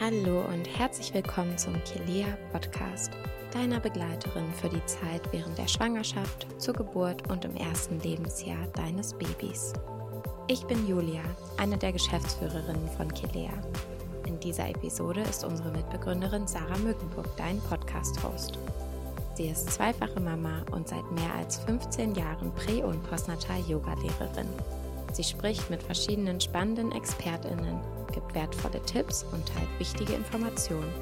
Hallo und herzlich willkommen zum Kilea Podcast, deiner Begleiterin für die Zeit während der Schwangerschaft, zur Geburt und im ersten Lebensjahr deines Babys. Ich bin Julia, eine der Geschäftsführerinnen von Kilea. In dieser Episode ist unsere Mitbegründerin Sarah Mückenburg dein Podcast-Host. Sie ist zweifache Mama und seit mehr als 15 Jahren Prä- und Postnatal-Yoga-Lehrerin. Sie spricht mit verschiedenen spannenden ExpertInnen, gibt wertvolle Tipps und teilt wichtige Informationen.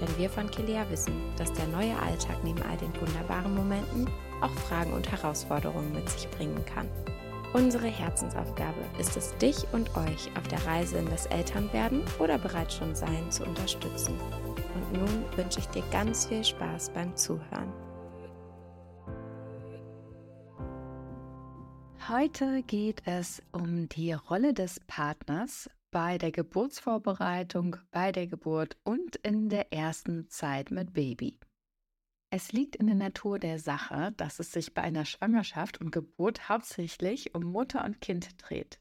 Denn wir von Kilea wissen, dass der neue Alltag neben all den wunderbaren Momenten auch Fragen und Herausforderungen mit sich bringen kann. Unsere Herzensaufgabe ist es, dich und euch auf der Reise in das Elternwerden oder bereits schon Sein zu unterstützen. Und nun wünsche ich dir ganz viel Spaß beim Zuhören. Heute geht es um die Rolle des Partners bei der Geburtsvorbereitung, bei der Geburt und in der ersten Zeit mit Baby. Es liegt in der Natur der Sache, dass es sich bei einer Schwangerschaft und Geburt hauptsächlich um Mutter und Kind dreht.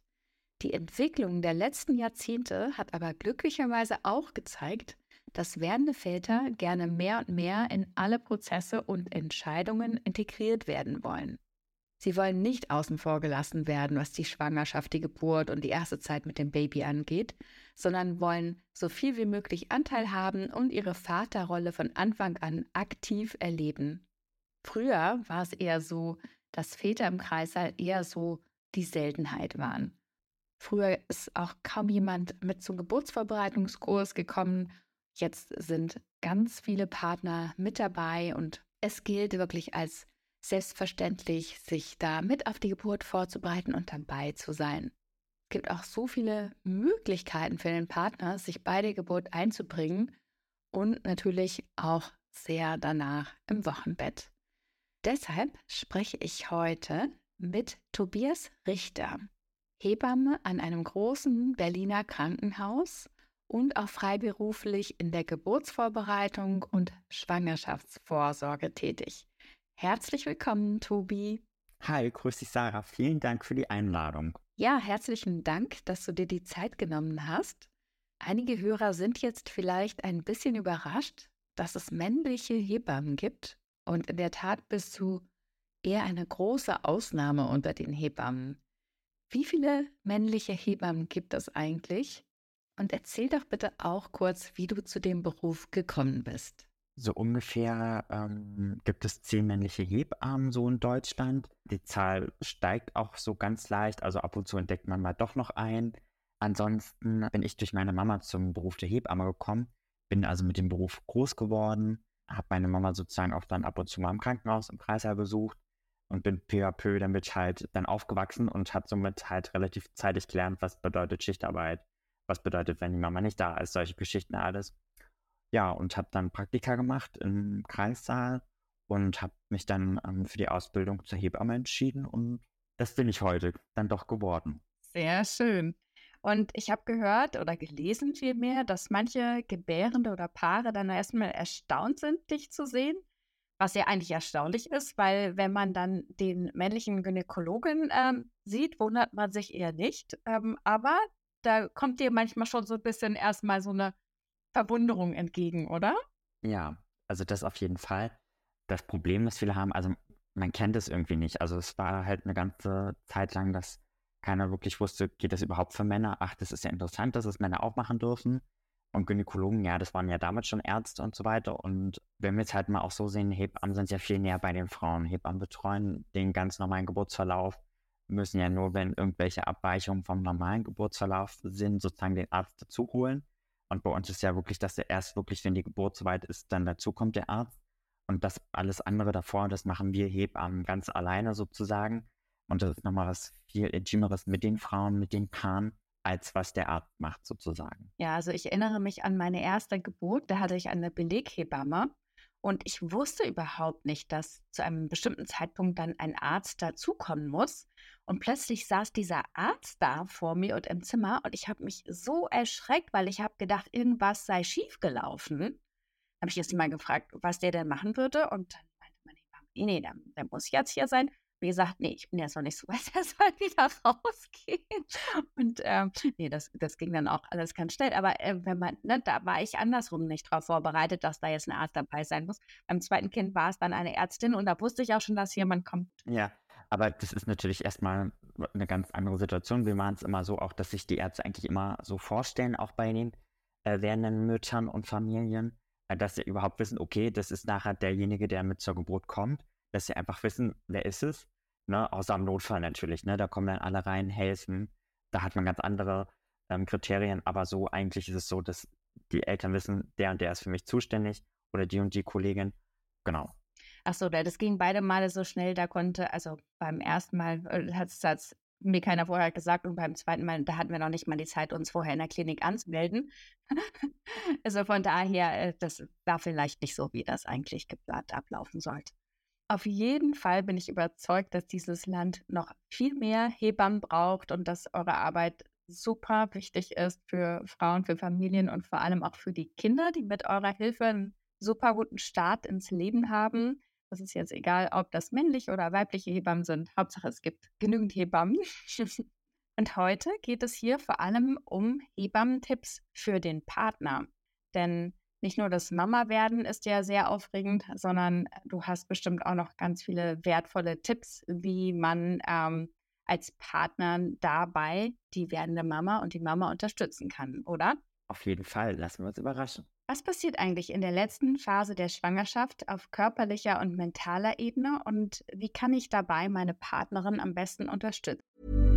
Die Entwicklung der letzten Jahrzehnte hat aber glücklicherweise auch gezeigt, dass werdende Väter gerne mehr und mehr in alle Prozesse und Entscheidungen integriert werden wollen. Sie wollen nicht außen vor gelassen werden, was die Schwangerschaft, die Geburt und die erste Zeit mit dem Baby angeht, sondern wollen so viel wie möglich Anteil haben und ihre Vaterrolle von Anfang an aktiv erleben. Früher war es eher so, dass Väter im Kreißsaal eher so die Seltenheit waren. Früher ist auch kaum jemand mit zum Geburtsvorbereitungskurs gekommen. Jetzt sind ganz viele Partner mit dabei und es gilt wirklich als selbstverständlich, sich da mit auf die Geburt vorzubereiten und dabei zu sein. Es gibt auch so viele Möglichkeiten für den Partner, sich bei der Geburt einzubringen und natürlich auch sehr danach im Wochenbett. Deshalb spreche ich heute mit Tobias Richter, Hebamme an einem großen Berliner Krankenhaus und auch freiberuflich in der Geburtsvorbereitung und Schwangerschaftsvorsorge tätig. Herzlich willkommen, Tobi. Hi, grüß dich, Sarah. Vielen Dank für die Einladung. Ja, herzlichen Dank, dass du dir die Zeit genommen hast. Einige Hörer sind jetzt vielleicht ein bisschen überrascht, dass es männliche Hebammen gibt. Und in der Tat bist du eher eine große Ausnahme unter den Hebammen. Wie viele männliche Hebammen gibt es eigentlich? Und erzähl doch bitte auch kurz, wie du zu dem Beruf gekommen bist. So ungefähr ähm, gibt es zehn männliche Hebammen so in Deutschland. Die Zahl steigt auch so ganz leicht, also ab und zu entdeckt man mal doch noch ein. Ansonsten bin ich durch meine Mama zum Beruf der Hebamme gekommen, bin also mit dem Beruf groß geworden, habe meine Mama sozusagen auch dann ab und zu mal im Krankenhaus im Kreißsaal besucht und bin peu à peu damit halt dann aufgewachsen und habe somit halt relativ zeitig gelernt, was bedeutet Schichtarbeit, was bedeutet, wenn die Mama nicht da ist, solche Geschichten alles. Ja, und habe dann Praktika gemacht im Kreissaal und habe mich dann ähm, für die Ausbildung zur Hebamme entschieden und das bin ich heute dann doch geworden. Sehr schön. Und ich habe gehört oder gelesen vielmehr, dass manche Gebärende oder Paare dann erstmal erstaunt sind, dich zu sehen. Was ja eigentlich erstaunlich ist, weil wenn man dann den männlichen Gynäkologen ähm, sieht, wundert man sich eher nicht. Ähm, aber da kommt dir manchmal schon so ein bisschen erstmal so eine Verwunderung entgegen, oder? Ja, also das auf jeden Fall. Das Problem, das viele haben, also man kennt es irgendwie nicht. Also es war halt eine ganze Zeit lang, dass keiner wirklich wusste, geht das überhaupt für Männer? Ach, das ist ja interessant, dass es Männer auch machen dürfen. Und Gynäkologen, ja, das waren ja damals schon Ärzte und so weiter. Und wenn wir jetzt halt mal auch so sehen, Hebammen sind ja viel näher bei den Frauen. Hebammen betreuen den ganz normalen Geburtsverlauf, müssen ja nur, wenn irgendwelche Abweichungen vom normalen Geburtsverlauf sind, sozusagen den Arzt dazu holen. Und bei uns ist ja wirklich, dass er erst wirklich, wenn die Geburt soweit ist, dann dazu kommt der Arzt. Und das alles andere davor, das machen wir Hebammen ganz alleine sozusagen. Und das ist nochmal was viel Intimeres mit den Frauen, mit den Paaren, als was der Arzt macht sozusagen. Ja, also ich erinnere mich an meine erste Geburt. Da hatte ich eine Beleghebamme. Und ich wusste überhaupt nicht, dass zu einem bestimmten Zeitpunkt dann ein Arzt dazukommen muss. Und plötzlich saß dieser Arzt da vor mir und im Zimmer und ich habe mich so erschreckt, weil ich habe gedacht, irgendwas sei schiefgelaufen. Habe ich erst mal gefragt, was der denn machen würde und dann meinte Hebamme, nee, nee, der, der muss jetzt hier sein. Wie gesagt, nee, ich bin jetzt noch nicht so weit, er soll wieder rausgehen. Und ähm, nee, das, das ging dann auch alles ganz schnell. Aber äh, wenn man, ne, da war ich andersrum nicht drauf vorbereitet, dass da jetzt ein Arzt dabei sein muss. Beim zweiten Kind war es dann eine Ärztin und da wusste ich auch schon, dass jemand kommt. Ja, aber das ist natürlich erstmal eine ganz andere Situation. Wir machen es immer so auch, dass sich die Ärzte eigentlich immer so vorstellen, auch bei den äh, werdenden Müttern und Familien, äh, dass sie überhaupt wissen, okay, das ist nachher derjenige, der mit zur Geburt kommt, dass sie einfach wissen, wer ist es, ne? außer im Notfall natürlich, ne? da kommen dann alle rein, helfen, da hat man ganz andere ähm, Kriterien, aber so eigentlich ist es so, dass die Eltern wissen, der und der ist für mich zuständig oder die und die Kollegin, genau. Ach so, das ging beide Male so schnell, da konnte, also beim ersten Mal äh, hat es mir keiner vorher gesagt und beim zweiten Mal, da hatten wir noch nicht mal die Zeit, uns vorher in der Klinik anzumelden. also von daher, äh, das war vielleicht nicht so, wie das eigentlich geplant ablaufen sollte. Auf jeden Fall bin ich überzeugt, dass dieses Land noch viel mehr Hebammen braucht und dass eure Arbeit super wichtig ist für Frauen, für Familien und vor allem auch für die Kinder, die mit eurer Hilfe einen super guten Start ins Leben haben. Das ist jetzt egal, ob das männliche oder weibliche Hebammen sind. Hauptsache, es gibt genügend Hebammen. Und heute geht es hier vor allem um Hebammentipps für den Partner. Denn nicht nur das Mama-Werden ist ja sehr aufregend, sondern du hast bestimmt auch noch ganz viele wertvolle Tipps, wie man ähm, als Partner dabei die werdende Mama und die Mama unterstützen kann, oder? Auf jeden Fall, lassen wir uns überraschen. Was passiert eigentlich in der letzten Phase der Schwangerschaft auf körperlicher und mentaler Ebene und wie kann ich dabei meine Partnerin am besten unterstützen?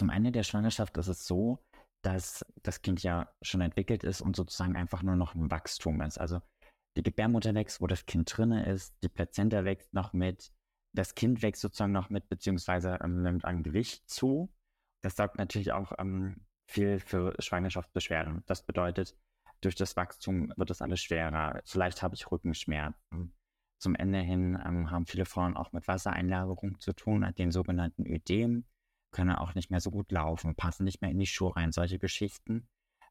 Zum Ende der Schwangerschaft ist es so, dass das Kind ja schon entwickelt ist und sozusagen einfach nur noch ein Wachstum ist. Also die Gebärmutter wächst, wo das Kind drinne ist, die Plazenta wächst noch mit, das Kind wächst sozusagen noch mit, beziehungsweise ähm, nimmt an Gewicht zu. Das sorgt natürlich auch ähm, viel für Schwangerschaftsbeschwerden. Das bedeutet, durch das Wachstum wird das alles schwerer. Vielleicht habe ich Rückenschmerzen. Zum Ende hin ähm, haben viele Frauen auch mit Wassereinlagerung zu tun, den sogenannten Ödem, können auch nicht mehr so gut laufen, passen nicht mehr in die Schuhe rein, solche Geschichten.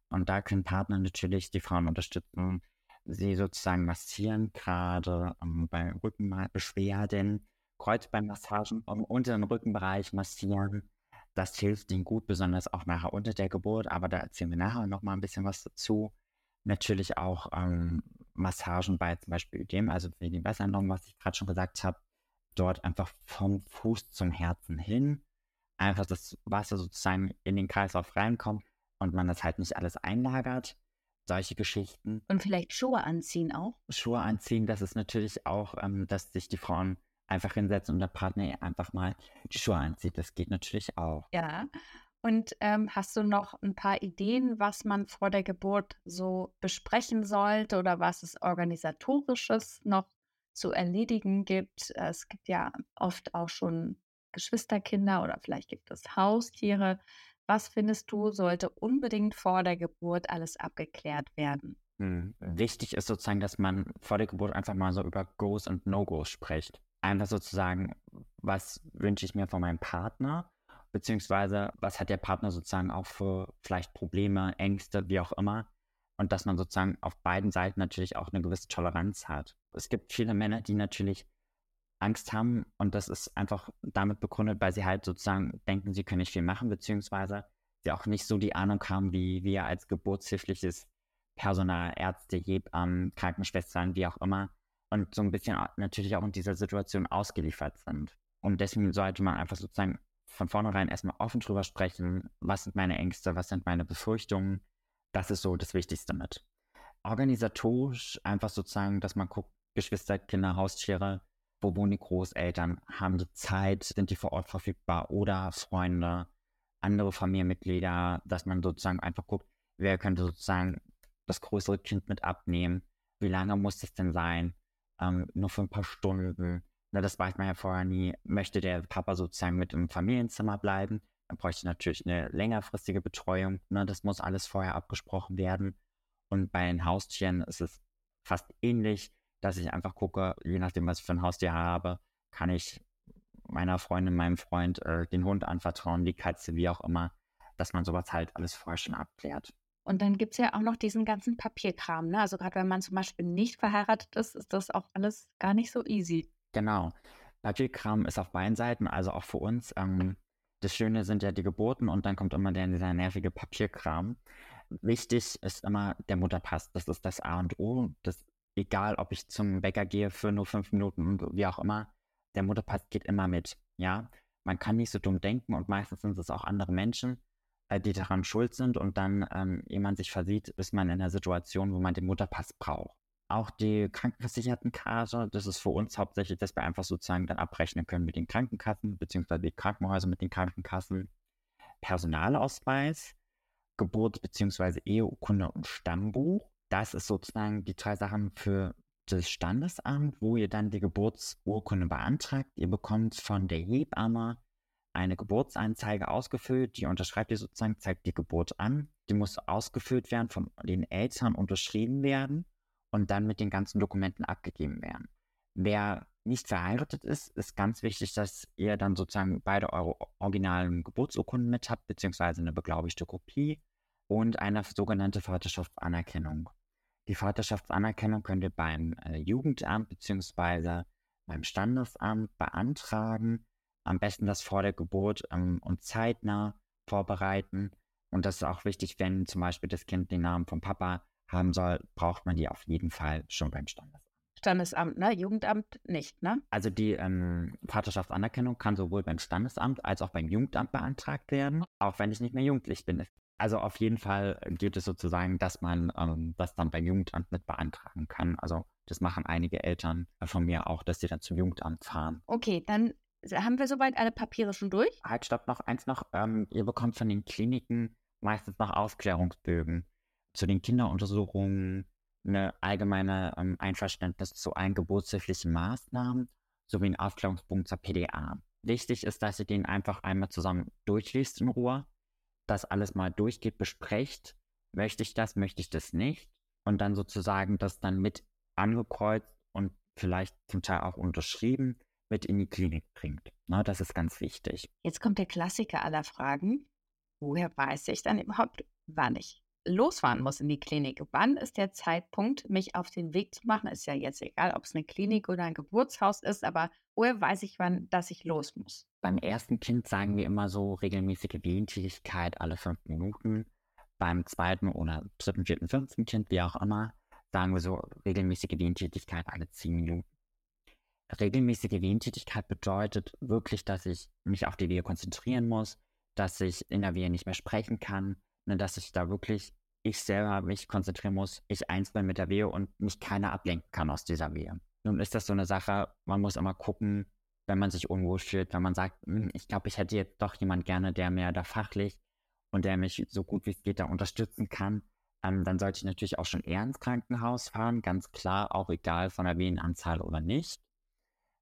Und da können Partner natürlich die Frauen unterstützen, sie sozusagen massieren, gerade ähm, bei Rückenbeschwerden, Kreuzbeinmassagen im unteren Rückenbereich massieren. Das hilft ihnen gut, besonders auch nachher unter der Geburt, aber da erzählen wir nachher noch mal ein bisschen was dazu. Natürlich auch ähm, Massagen bei zum Beispiel Ödem, also für die Wassereinlagerung, was ich gerade schon gesagt habe, dort einfach vom Fuß zum Herzen hin, einfach das Wasser sozusagen in den Kreislauf reinkommt und man das halt nicht alles einlagert solche Geschichten. Und vielleicht Schuhe anziehen auch? Schuhe anziehen, das ist natürlich auch, ähm, dass sich die Frauen einfach hinsetzen und der Partner einfach mal die Schuhe anzieht. Das geht natürlich auch. Ja. Und ähm, hast du noch ein paar Ideen, was man vor der Geburt so besprechen sollte oder was es organisatorisches noch zu erledigen gibt? Es gibt ja oft auch schon Geschwisterkinder oder vielleicht gibt es Haustiere. Was findest du, sollte unbedingt vor der Geburt alles abgeklärt werden? Hm. Wichtig ist sozusagen, dass man vor der Geburt einfach mal so über Goes und No-Goes spricht. Einfach sozusagen, was wünsche ich mir von meinem Partner, beziehungsweise was hat der Partner sozusagen auch für vielleicht Probleme, Ängste, wie auch immer. Und dass man sozusagen auf beiden Seiten natürlich auch eine gewisse Toleranz hat. Es gibt viele Männer, die natürlich Angst haben und das ist einfach damit begründet, weil sie halt sozusagen denken, sie können nicht viel machen, beziehungsweise sie auch nicht so die Ahnung haben, wie wir als geburtshilfliches Personal, Ärzte, Hebammen, Krankenschwestern, wie auch immer. Und so ein bisschen natürlich auch in dieser Situation ausgeliefert sind. Und deswegen sollte man einfach sozusagen von vornherein erstmal offen drüber sprechen, was sind meine Ängste, was sind meine Befürchtungen. Das ist so das Wichtigste mit. Organisatorisch einfach sozusagen, dass man guckt, Geschwister, Kinder, Haustiere, wo wohnen die Großeltern, haben die Zeit, sind die vor Ort verfügbar? Oder Freunde, andere Familienmitglieder, dass man sozusagen einfach guckt, wer könnte sozusagen das größere Kind mit abnehmen, wie lange muss das denn sein, ähm, nur für ein paar Stunden, na, das weiß man ja vorher nie, möchte der Papa sozusagen mit im Familienzimmer bleiben, dann bräuchte natürlich eine längerfristige Betreuung, ne, das muss alles vorher abgesprochen werden. Und bei den Haustieren ist es fast ähnlich, dass ich einfach gucke, je nachdem, was ich für ein Haustier habe, kann ich meiner Freundin, meinem Freund äh, den Hund anvertrauen, die Katze, wie auch immer, dass man sowas halt alles vorher schon abklärt. Und dann gibt es ja auch noch diesen ganzen Papierkram. Ne? Also gerade wenn man zum Beispiel nicht verheiratet ist, ist das auch alles gar nicht so easy. Genau. Papierkram ist auf beiden Seiten, also auch für uns. Ähm, das Schöne sind ja die Geburten und dann kommt immer der, dieser nervige Papierkram. Wichtig ist immer der Mutterpass. Das ist das A und O. Das egal ob ich zum Bäcker gehe für nur fünf Minuten wie auch immer, der Mutterpass geht immer mit. Ja, man kann nicht so dumm denken und meistens sind es auch andere Menschen, äh, die daran schuld sind und dann, ähm, ehe man sich versieht, ist man in einer Situation, wo man den Mutterpass braucht. Auch die Krankenversichertenkarte, das ist für uns hauptsächlich, dass wir einfach sozusagen dann abrechnen können mit den Krankenkassen, beziehungsweise die Krankenhäuser mit den Krankenkassen. Personalausweis, Geburt- beziehungsweise Eheurkunde und Stammbuch das ist sozusagen die drei Sachen für das Standesamt, wo ihr dann die Geburtsurkunde beantragt. Ihr bekommt von der Hebamme eine Geburtsanzeige ausgefüllt, die unterschreibt ihr sozusagen, zeigt die Geburt an. Die muss ausgefüllt werden, von den Eltern unterschrieben werden und dann mit den ganzen Dokumenten abgegeben werden. Wer nicht verheiratet ist, ist ganz wichtig, dass ihr dann sozusagen beide eure originalen Geburtsurkunden mit habt, beziehungsweise eine beglaubigte Kopie und eine sogenannte Vaterschaftsanerkennung. Die Vaterschaftsanerkennung könnt ihr beim äh, Jugendamt bzw. beim Standesamt beantragen. Am besten das vor der Geburt ähm, und zeitnah vorbereiten. Und das ist auch wichtig, wenn zum Beispiel das Kind den Namen vom Papa haben soll, braucht man die auf jeden Fall schon beim Standesamt. Standesamt, ne? Jugendamt nicht, ne? Also die ähm, Vaterschaftsanerkennung kann sowohl beim Standesamt als auch beim Jugendamt beantragt werden, auch wenn ich nicht mehr jugendlich bin. Also auf jeden Fall geht es sozusagen, dass man ähm, das dann beim Jugendamt mit beantragen kann. Also das machen einige Eltern von mir auch, dass sie dann zum Jugendamt fahren. Okay, dann haben wir soweit alle Papiere schon durch? Halt, stopp, noch eins noch. Ähm, ihr bekommt von den Kliniken meistens noch Aufklärungsbögen zu den Kinderuntersuchungen, eine allgemeine ähm, Einverständnis zu allen geburtshilflichen Maßnahmen sowie einen Aufklärungsbogen zur PDA. Wichtig ist, dass ihr den einfach einmal zusammen durchliest in Ruhe das alles mal durchgeht, besprecht, möchte ich das, möchte ich das nicht und dann sozusagen das dann mit angekreuzt und vielleicht zum Teil auch unterschrieben mit in die Klinik bringt. Na, das ist ganz wichtig. Jetzt kommt der Klassiker aller Fragen. Woher weiß ich dann überhaupt, wann ich losfahren muss in die Klinik? Wann ist der Zeitpunkt, mich auf den Weg zu machen? Ist ja jetzt egal, ob es eine Klinik oder ein Geburtshaus ist, aber woher weiß ich, wann, dass ich los muss? Beim ersten Kind sagen wir immer so regelmäßige Wehentätigkeit alle fünf Minuten. Beim zweiten oder dritten, vierten, fünften Kind, wie auch immer, sagen wir so regelmäßige Wehentätigkeit alle zehn Minuten. Regelmäßige Wehentätigkeit bedeutet wirklich, dass ich mich auf die Wehe konzentrieren muss, dass ich in der Wehe nicht mehr sprechen kann, ne, dass ich da wirklich ich selber mich konzentrieren muss, ich eins bin mit der Wehe und mich keiner ablenken kann aus dieser Wehe. Nun ist das so eine Sache, man muss immer gucken, wenn man sich unwohl fühlt, wenn man sagt, hm, ich glaube, ich hätte jetzt doch jemand gerne, der mir da fachlich und der mich so gut wie es geht da unterstützen kann, ähm, dann sollte ich natürlich auch schon eher ins Krankenhaus fahren, ganz klar, auch egal von der Venenanzahl oder nicht.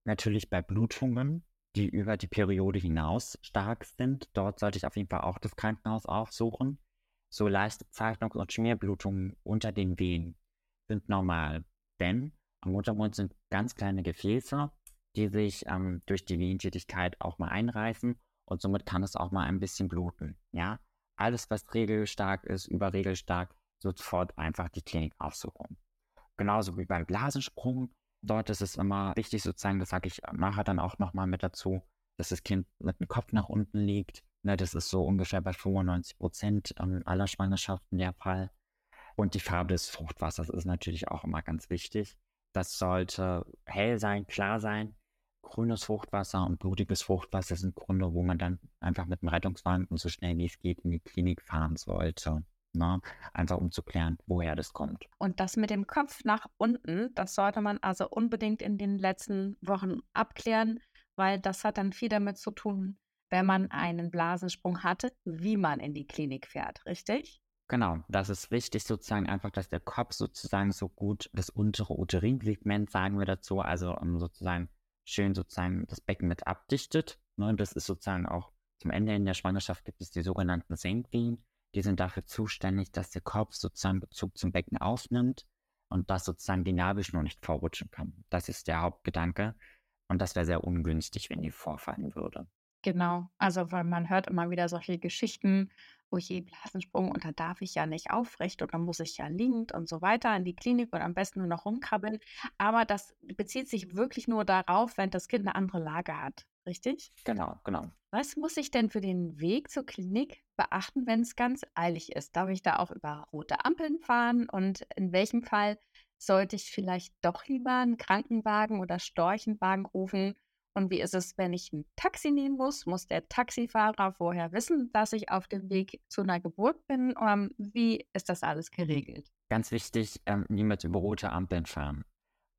Natürlich bei Blutungen, die über die Periode hinaus stark sind, dort sollte ich auf jeden Fall auch das Krankenhaus aufsuchen. So leichte Zeichnungs- und Schmierblutungen unter den Venen sind normal, denn am Muttermund sind ganz kleine Gefäße, die sich ähm, durch die Venentätigkeit auch mal einreißen und somit kann es auch mal ein bisschen bluten. Ja, alles, was regelstark ist, überregelstark, sofort einfach die Klinik aufsuchen. Genauso wie beim Blasensprung. Dort ist es immer wichtig, sozusagen, das sage ich nachher dann auch nochmal mit dazu, dass das Kind mit dem Kopf nach unten liegt. Ne, das ist so ungefähr bei 95 Prozent aller Schwangerschaften der Fall. Und die Farbe des Fruchtwassers ist natürlich auch immer ganz wichtig. Das sollte hell sein, klar sein. Grünes Fruchtwasser und blutiges Fruchtwasser sind Gründe, wo man dann einfach mit dem Rettungswagen so schnell wie es geht in die Klinik fahren sollte. Ne? Einfach um zu klären, woher das kommt. Und das mit dem Kopf nach unten, das sollte man also unbedingt in den letzten Wochen abklären, weil das hat dann viel damit zu tun, wenn man einen Blasensprung hatte, wie man in die Klinik fährt, richtig? Genau, das ist wichtig sozusagen einfach, dass der Kopf sozusagen so gut das untere Uterinsegment, sagen wir dazu, also um sozusagen schön sozusagen das Becken mit abdichtet. Ne? Das ist sozusagen auch zum Ende in der Schwangerschaft gibt es die sogenannten Senkwehen. Die sind dafür zuständig, dass der Kopf sozusagen Bezug zum Becken aufnimmt und dass sozusagen die Nabelschnur nicht vorrutschen kann. Das ist der Hauptgedanke. Und das wäre sehr ungünstig, wenn die vorfallen würde. Genau, also weil man hört immer wieder solche Geschichten, oh je, Blasensprung und da darf ich ja nicht aufrecht und dann muss ich ja liegend und so weiter in die Klinik und am besten nur noch rumkrabbeln. Aber das bezieht sich wirklich nur darauf, wenn das Kind eine andere Lage hat, richtig? Genau, genau. Was muss ich denn für den Weg zur Klinik beachten, wenn es ganz eilig ist? Darf ich da auch über rote Ampeln fahren und in welchem Fall sollte ich vielleicht doch lieber einen Krankenwagen oder Storchenwagen rufen? Und wie ist es, wenn ich ein Taxi nehmen muss? Muss der Taxifahrer vorher wissen, dass ich auf dem Weg zu einer Geburt bin? Um, wie ist das alles geregelt? Ganz wichtig, ähm, niemals über rote Ampeln fahren.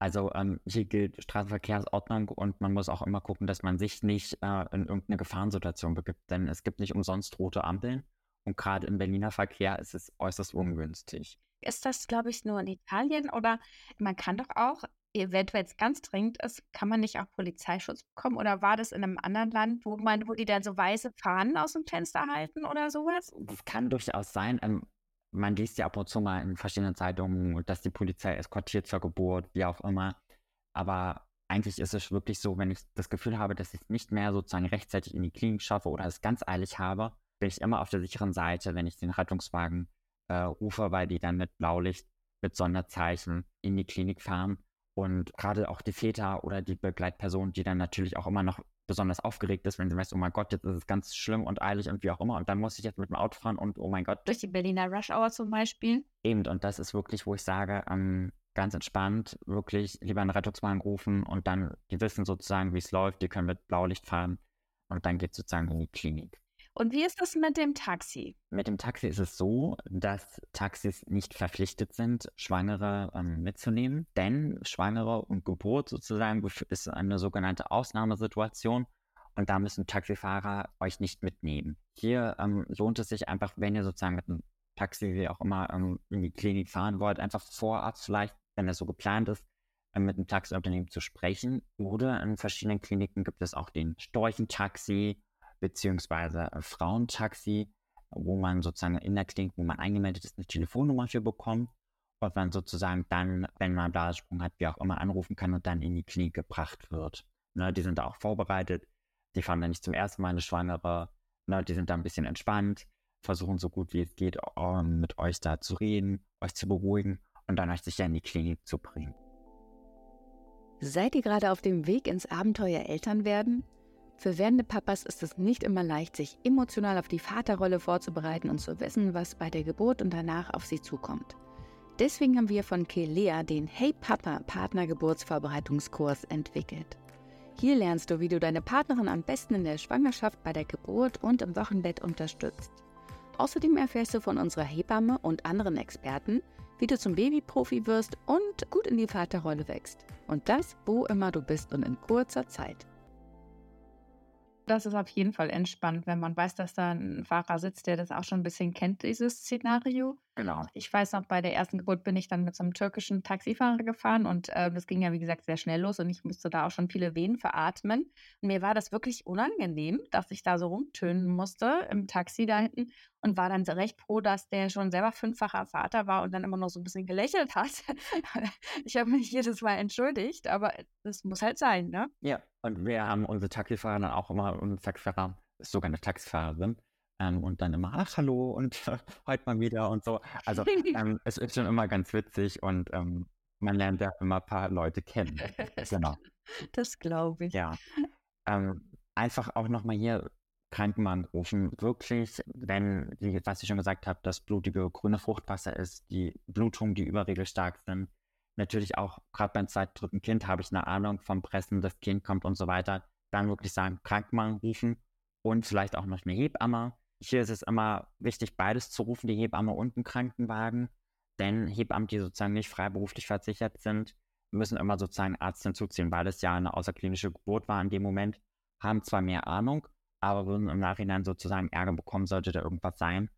Also ähm, hier gilt Straßenverkehrsordnung und man muss auch immer gucken, dass man sich nicht äh, in irgendeine Gefahrensituation begibt, denn es gibt nicht umsonst rote Ampeln und gerade im Berliner Verkehr ist es äußerst ungünstig. Ist das, glaube ich, nur in Italien oder man kann doch auch eventuell ganz dringend ist, kann man nicht auch Polizeischutz bekommen? Oder war das in einem anderen Land, wo man, wo die dann so weiße Fahnen aus dem Fenster halten oder sowas? Das kann durchaus sein. Ähm, man liest ja ab und zu mal in verschiedenen Zeitungen, dass die Polizei eskortiert zur Geburt, wie auch immer. Aber eigentlich ist es wirklich so, wenn ich das Gefühl habe, dass ich es nicht mehr sozusagen rechtzeitig in die Klinik schaffe oder es ganz eilig habe, bin ich immer auf der sicheren Seite, wenn ich den Rettungswagen äh, rufe, weil die dann mit Blaulicht, mit Sonderzeichen in die Klinik fahren und gerade auch die Väter oder die Begleitperson, die dann natürlich auch immer noch besonders aufgeregt ist, wenn sie weiß, oh mein Gott, jetzt ist es ganz schlimm und eilig und wie auch immer. Und dann muss ich jetzt mit dem Auto fahren und oh mein Gott. Durch die Berliner Rush Hour zum Beispiel. Eben, und das ist wirklich, wo ich sage, ähm, ganz entspannt, wirklich lieber einen Rettungswagen rufen und dann, die wissen sozusagen, wie es läuft, die können mit Blaulicht fahren und dann geht es sozusagen in die Klinik. Und wie ist das mit dem Taxi? Mit dem Taxi ist es so, dass Taxis nicht verpflichtet sind, Schwangere ähm, mitzunehmen, denn Schwangere und Geburt sozusagen ist eine sogenannte Ausnahmesituation und da müssen Taxifahrer euch nicht mitnehmen. Hier ähm, lohnt es sich einfach, wenn ihr sozusagen mit einem Taxi, wie auch immer, ähm, in die Klinik fahren wollt, einfach vorab vielleicht, wenn das so geplant ist, äh, mit einem Taxiunternehmen zu sprechen. Oder in verschiedenen Kliniken gibt es auch den Storchentaxi beziehungsweise Frauentaxi, wo man sozusagen in der Klinik, wo man eingemeldet ist, eine Telefonnummer für bekommt und man sozusagen dann, wenn man Blasensprung hat, wie auch immer anrufen kann und dann in die Klinik gebracht wird. Ne, die sind da auch vorbereitet. Die fahren dann nicht zum ersten Mal eine Schwangere. Ne, die sind da ein bisschen entspannt, versuchen so gut wie es geht, um, mit euch da zu reden, euch zu beruhigen und dann euch sicher in die Klinik zu bringen. Seid ihr gerade auf dem Weg ins Abenteuer Eltern werden? Für werdende Papas ist es nicht immer leicht, sich emotional auf die Vaterrolle vorzubereiten und zu wissen, was bei der Geburt und danach auf sie zukommt. Deswegen haben wir von Kelea den Hey Papa Partnergeburtsvorbereitungskurs entwickelt. Hier lernst du, wie du deine Partnerin am besten in der Schwangerschaft, bei der Geburt und im Wochenbett unterstützt. Außerdem erfährst du von unserer Hebamme und anderen Experten, wie du zum Babyprofi wirst und gut in die Vaterrolle wächst. Und das, wo immer du bist und in kurzer Zeit. Das ist auf jeden Fall entspannt, wenn man weiß, dass da ein Fahrer sitzt, der das auch schon ein bisschen kennt, dieses Szenario. Genau. Ich weiß noch, bei der ersten Geburt bin ich dann mit so einem türkischen Taxifahrer gefahren und äh, das ging ja, wie gesagt, sehr schnell los und ich musste da auch schon viele Wehen veratmen. Und mir war das wirklich unangenehm, dass ich da so rumtönen musste im Taxi da hinten und war dann recht froh, dass der schon selber fünffacher Vater war und dann immer noch so ein bisschen gelächelt hat. ich habe mich jedes Mal entschuldigt, aber das muss halt sein, ne? Ja, und wir haben unsere Taxifahrer dann auch immer, unser Taxifahrer ist sogar eine Taxifahrerin, ähm, und dann immer, ach, hallo und äh, heute mal wieder und so. Also ähm, es ist schon immer ganz witzig und ähm, man lernt ja immer ein paar Leute kennen. genau. Das glaube ich. Ja. Ähm, einfach auch nochmal hier Krankenwagen rufen. Wirklich, wenn, was ich schon gesagt habe, das blutige grüne Fruchtwasser ist, die Blutungen, die überregelstark sind. Natürlich auch, gerade beim zweiten, Kind habe ich eine Ahnung vom Pressen, das Kind kommt und so weiter. Dann wirklich sagen, Krankenwagen rufen und vielleicht auch noch eine Hebamme. Hier ist es immer wichtig, beides zu rufen, die Hebamme und einen Krankenwagen. Denn Hebammen, die sozusagen nicht freiberuflich versichert sind, müssen immer sozusagen Arzt hinzuziehen, weil es ja eine außerklinische Geburt war in dem Moment, haben zwar mehr Ahnung, aber würden im Nachhinein sozusagen Ärger bekommen, sollte da irgendwas sein.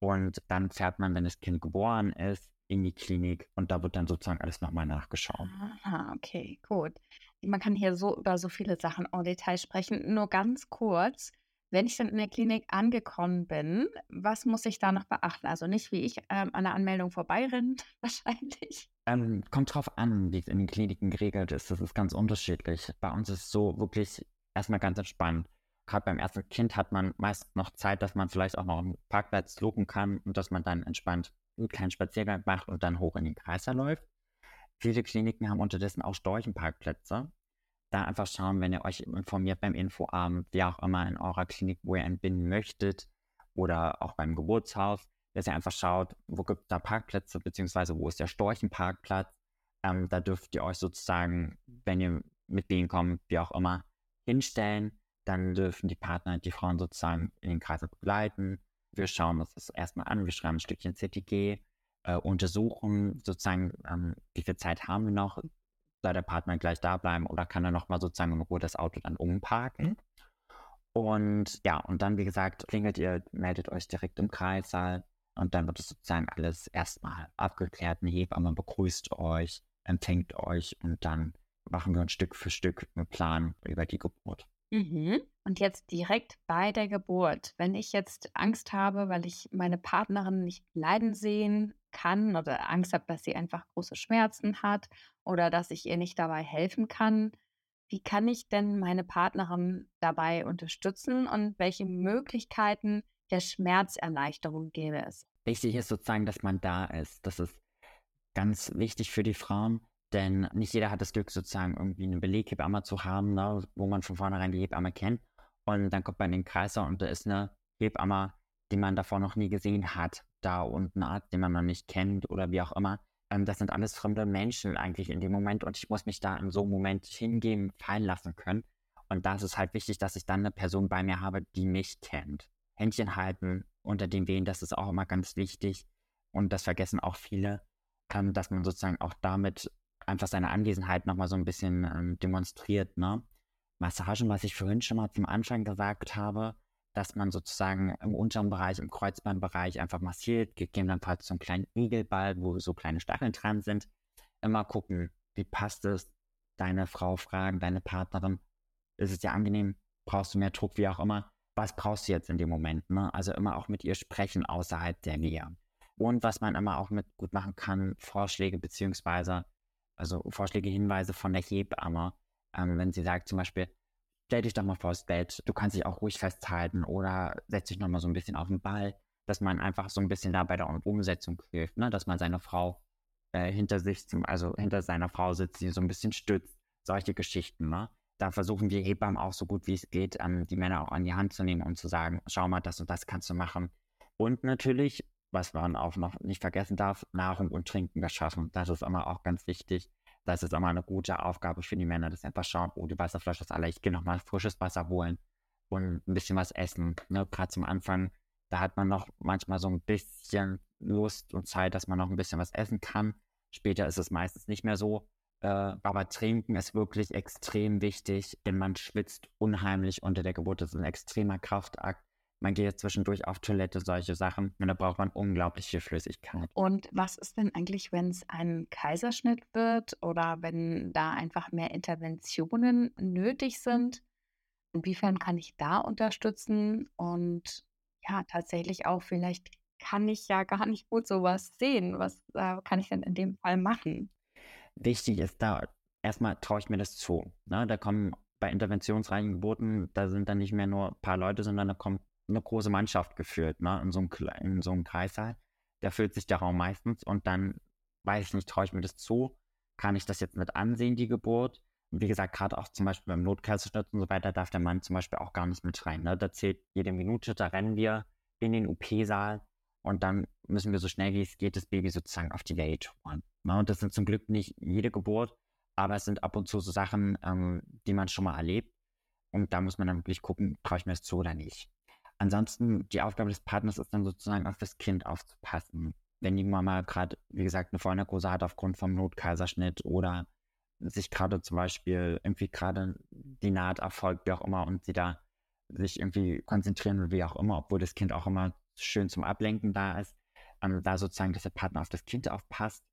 Und dann fährt man, wenn das Kind geboren ist, in die Klinik und da wird dann sozusagen alles nochmal nachgeschaut. Aha, okay, gut. Man kann hier so über so viele Sachen en Detail sprechen. Nur ganz kurz, wenn ich dann in der Klinik angekommen bin, was muss ich da noch beachten? Also nicht wie ich ähm, an der Anmeldung vorbeirennt, wahrscheinlich. Ähm, kommt drauf an, wie es in den Kliniken geregelt ist. Das ist ganz unterschiedlich. Bei uns ist es so wirklich erstmal ganz entspannt gerade beim ersten Kind hat man meist noch Zeit, dass man vielleicht auch noch einen Parkplatz suchen kann und dass man dann entspannt einen kleinen Spaziergang macht und dann hoch in den Kreiser läuft. Viele Kliniken haben unterdessen auch Storchenparkplätze. Da einfach schauen, wenn ihr euch informiert beim Infoabend, wie auch immer in eurer Klinik, wo ihr entbinden möchtet oder auch beim Geburtshaus, dass ihr einfach schaut, wo gibt es da Parkplätze, beziehungsweise wo ist der Storchenparkplatz. Ähm, da dürft ihr euch sozusagen, wenn ihr mit denen kommt, wie auch immer, hinstellen dann dürfen die Partner die Frauen sozusagen in den Kreis begleiten. Wir schauen uns das erstmal an, wir schreiben ein Stückchen CTG, äh, untersuchen sozusagen, ähm, wie viel Zeit haben wir noch, soll der Partner gleich da bleiben oder kann er nochmal sozusagen in Ruhe das Auto dann umparken. Und ja, und dann, wie gesagt, klingelt ihr, meldet euch direkt im Kreissaal und dann wird es sozusagen alles erstmal abgeklärt. Eine Hebamme begrüßt euch, empfängt euch und dann machen wir uns Stück für Stück einen Plan über die Geburt. Mhm. Und jetzt direkt bei der Geburt. Wenn ich jetzt Angst habe, weil ich meine Partnerin nicht leiden sehen kann oder Angst habe, dass sie einfach große Schmerzen hat oder dass ich ihr nicht dabei helfen kann, wie kann ich denn meine Partnerin dabei unterstützen und welche Möglichkeiten der Schmerzerleichterung gäbe es? Wichtig ist sozusagen, dass man da ist. Das ist ganz wichtig für die Frauen, denn nicht jeder hat das Glück, sozusagen irgendwie eine Beleghebamme zu haben, ne, wo man von vornherein die Hebamme kennt. Und dann kommt man in den Kreiser und da ist eine Hebamme, die man davor noch nie gesehen hat, da und ein Arzt, den man noch nicht kennt oder wie auch immer. Ähm, das sind alles fremde Menschen eigentlich in dem Moment und ich muss mich da in so einem Moment hingeben, fallen lassen können. Und da ist es halt wichtig, dass ich dann eine Person bei mir habe, die mich kennt. Händchen halten unter den Wehen, das ist auch immer ganz wichtig. Und das vergessen auch viele, ähm, dass man sozusagen auch damit einfach seine Anwesenheit nochmal so ein bisschen ähm, demonstriert. Ne? Massagen, was ich vorhin schon mal zum Anfang gesagt habe, dass man sozusagen im unteren Bereich, im Kreuzbandbereich einfach massiert, gegebenenfalls so einen kleinen Igelball, wo so kleine Stacheln dran sind. Immer gucken, wie passt es, deine Frau fragen, deine Partnerin, ist es dir angenehm, brauchst du mehr Druck, wie auch immer. Was brauchst du jetzt in dem Moment? Ne? Also immer auch mit ihr sprechen außerhalb der Nähe. Und was man immer auch mit gut machen kann, Vorschläge beziehungsweise also Vorschläge, Hinweise von der Hebamme, ähm, wenn sie sagt zum Beispiel, stell dich doch mal vors Bett, du kannst dich auch ruhig festhalten oder setz dich nochmal so ein bisschen auf den Ball, dass man einfach so ein bisschen da bei der Umsetzung hilft, ne? dass man seine Frau äh, hinter sich, zum, also hinter seiner Frau sitzt, die so ein bisschen stützt, solche Geschichten. Ne? Da versuchen wir Hebammen auch so gut wie es geht, ähm, die Männer auch an die Hand zu nehmen und zu sagen, schau mal, das und das kannst du machen. Und natürlich was man auch noch nicht vergessen darf, Nahrung und Trinken beschaffen. Das ist immer auch ganz wichtig. Das ist immer eine gute Aufgabe für die Männer, dass sie einfach schauen, oh, die Wasserflasche ist alle, ich gehe nochmal frisches Wasser holen und ein bisschen was essen. Ne? Gerade zum Anfang, da hat man noch manchmal so ein bisschen Lust und Zeit, dass man noch ein bisschen was essen kann. Später ist es meistens nicht mehr so. Äh, aber trinken ist wirklich extrem wichtig, denn man schwitzt unheimlich unter der Geburt. Das ist ein extremer Kraftakt man geht zwischendurch auf Toilette, solche Sachen. Und da braucht man unglaublich viel Flüssigkeit. Und was ist denn eigentlich, wenn es ein Kaiserschnitt wird oder wenn da einfach mehr Interventionen nötig sind? Inwiefern kann ich da unterstützen? Und ja, tatsächlich auch, vielleicht kann ich ja gar nicht gut sowas sehen. Was äh, kann ich denn in dem Fall machen? Wichtig ist da, erstmal traue ich mir das zu. Ne? Da kommen bei interventionsreichen Geburten, da sind dann nicht mehr nur ein paar Leute, sondern da kommt eine große Mannschaft geführt, ne? in, so einem, in so einem Kreissaal. Da füllt sich der Raum meistens und dann weiß ich nicht, traue ich mir das zu? Kann ich das jetzt mit ansehen, die Geburt? wie gesagt, gerade auch zum Beispiel beim Notkaiserschnitt und so weiter, darf der Mann zum Beispiel auch gar nicht mit rein. Ne? Da zählt jede Minute, da rennen wir in den UP-Saal und dann müssen wir so schnell wie es geht das Baby sozusagen auf die Welt holen. Ne? Und das sind zum Glück nicht jede Geburt, aber es sind ab und zu so Sachen, ähm, die man schon mal erlebt. Und da muss man dann wirklich gucken, traue ich mir das zu oder nicht. Ansonsten, die Aufgabe des Partners ist dann sozusagen auf das Kind aufzupassen. Wenn die Mama gerade, wie gesagt, eine Vollnarkose hat aufgrund vom Notkaiserschnitt oder sich gerade zum Beispiel irgendwie gerade die Naht erfolgt, wie auch immer, und sie da sich irgendwie konzentrieren will, wie auch immer, obwohl das Kind auch immer schön zum Ablenken da ist, ähm, da sozusagen, dass der Partner auf das Kind aufpasst.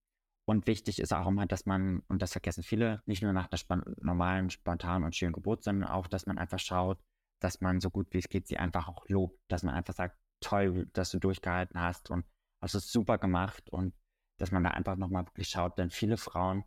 Und wichtig ist auch immer, dass man, und das vergessen viele, nicht nur nach einer span normalen, spontanen und schönen Geburt, sondern auch, dass man einfach schaut, dass man so gut wie es geht sie einfach auch lobt, dass man einfach sagt, toll, dass du durchgehalten hast und hast es super gemacht und dass man da einfach nochmal wirklich schaut, denn viele Frauen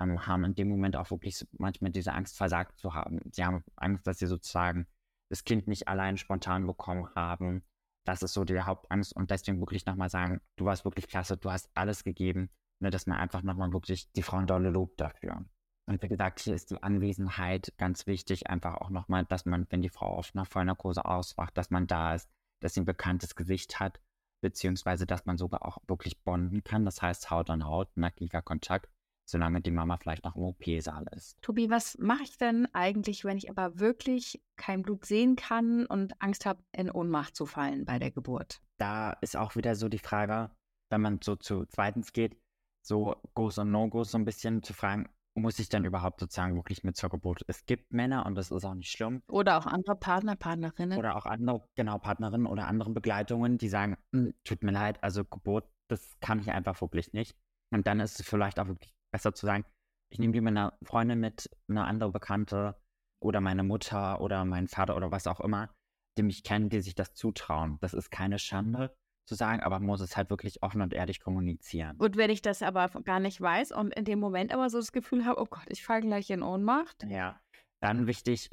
ähm, haben in dem Moment auch wirklich manchmal diese Angst, versagt zu haben. Sie haben Angst, dass sie sozusagen das Kind nicht allein spontan bekommen haben. Das ist so die Hauptangst und deswegen wirklich nochmal sagen, du warst wirklich klasse, du hast alles gegeben, ne, dass man einfach nochmal wirklich die Frauen dolle lobt dafür. Und wie gesagt, hier ist die Anwesenheit ganz wichtig, einfach auch nochmal, dass man, wenn die Frau auf einer Vollnarkose auswacht, dass man da ist, dass sie ein bekanntes Gesicht hat, beziehungsweise dass man sogar auch wirklich bonden kann, das heißt Haut an Haut, nackiger Kontakt, solange die Mama vielleicht noch im OP-Saal ist. Tobi, was mache ich denn eigentlich, wenn ich aber wirklich kein Blut sehen kann und Angst habe, in Ohnmacht zu fallen bei der Geburt? Da ist auch wieder so die Frage, wenn man so zu zweitens geht, so Goes und No-Goes so ein bisschen zu fragen, muss ich dann überhaupt sozusagen wirklich mit zur Geburt? Es gibt Männer und das ist auch nicht schlimm. Oder auch andere Partner, Partnerinnen. Oder auch andere, genau, Partnerinnen oder andere Begleitungen, die sagen, hm, tut mir leid, also Geburt, das kann ich einfach wirklich nicht. Und dann ist es vielleicht auch wirklich besser zu sagen, ich nehme lieber eine Freundin mit, eine andere Bekannte oder meine Mutter oder mein Vater oder was auch immer, die mich kennen, die sich das zutrauen. Das ist keine Schande zu sagen, aber man muss es halt wirklich offen und ehrlich kommunizieren. Und wenn ich das aber gar nicht weiß und in dem Moment aber so das Gefühl habe, oh Gott, ich falle gleich in Ohnmacht. Ja, dann wichtig,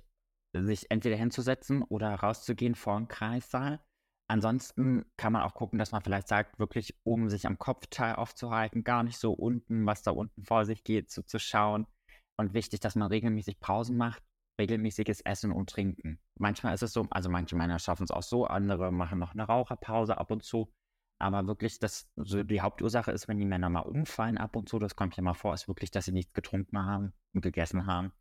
sich entweder hinzusetzen oder rauszugehen vor den Kreissaal Ansonsten kann man auch gucken, dass man vielleicht sagt, wirklich oben sich am Kopfteil aufzuhalten, gar nicht so unten, was da unten vor sich geht, so zu schauen. Und wichtig, dass man regelmäßig Pausen macht, regelmäßiges Essen und Trinken. Manchmal ist es so, also manche Männer schaffen es auch so, andere machen noch eine Raucherpause ab und zu. Aber wirklich, das, so die Hauptursache ist, wenn die Männer mal umfallen ab und zu, das kommt ja mal vor, ist wirklich, dass sie nichts getrunken haben und gegessen haben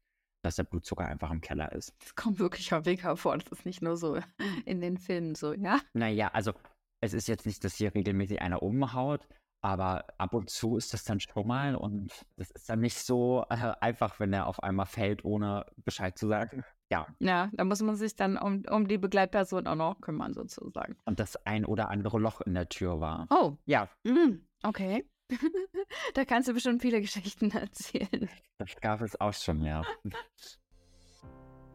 dass der Blutzucker einfach im Keller ist. Das kommt wirklich häufiger vor. Das ist nicht nur so in den Filmen so, ja? Naja, also es ist jetzt nicht, dass hier regelmäßig einer umhaut, aber ab und zu ist das dann schon mal und das ist dann nicht so äh, einfach, wenn er auf einmal fällt, ohne Bescheid zu sagen. Ja. Ja, da muss man sich dann um, um die Begleitperson auch noch kümmern, sozusagen. Und das ein oder andere Loch in der Tür war. Oh. Ja. Mm, okay. da kannst du bestimmt viele Geschichten erzählen. Das gab es auch schon, ja.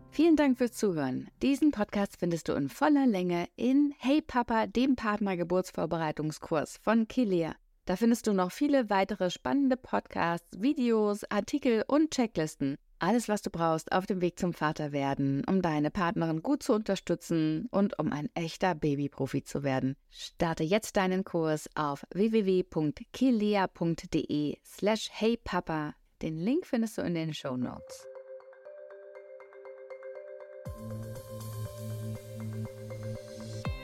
Vielen Dank fürs Zuhören. Diesen Podcast findest du in voller Länge in Hey Papa, dem Partnergeburtsvorbereitungskurs von Kilea. Da findest du noch viele weitere spannende Podcasts, Videos, Artikel und Checklisten. Alles, was du brauchst auf dem Weg zum Vaterwerden, um deine Partnerin gut zu unterstützen und um ein echter Babyprofi zu werden. Starte jetzt deinen Kurs auf www.kilea.de slash heypapa. Den Link findest du in den Show Notes.